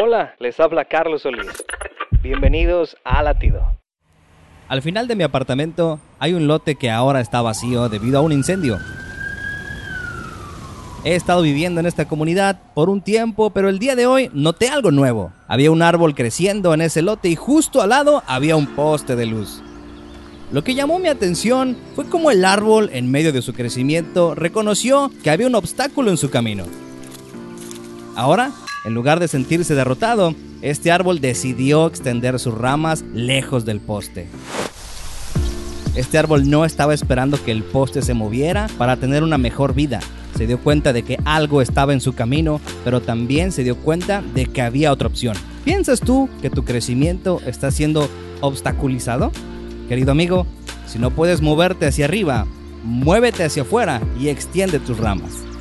Hola, les habla Carlos Solís. Bienvenidos a Latido. Al final de mi apartamento hay un lote que ahora está vacío debido a un incendio. He estado viviendo en esta comunidad por un tiempo, pero el día de hoy noté algo nuevo. Había un árbol creciendo en ese lote y justo al lado había un poste de luz. Lo que llamó mi atención fue cómo el árbol, en medio de su crecimiento, reconoció que había un obstáculo en su camino. Ahora, en lugar de sentirse derrotado, este árbol decidió extender sus ramas lejos del poste. Este árbol no estaba esperando que el poste se moviera para tener una mejor vida. Se dio cuenta de que algo estaba en su camino, pero también se dio cuenta de que había otra opción. ¿Piensas tú que tu crecimiento está siendo obstaculizado? Querido amigo, si no puedes moverte hacia arriba, muévete hacia afuera y extiende tus ramas.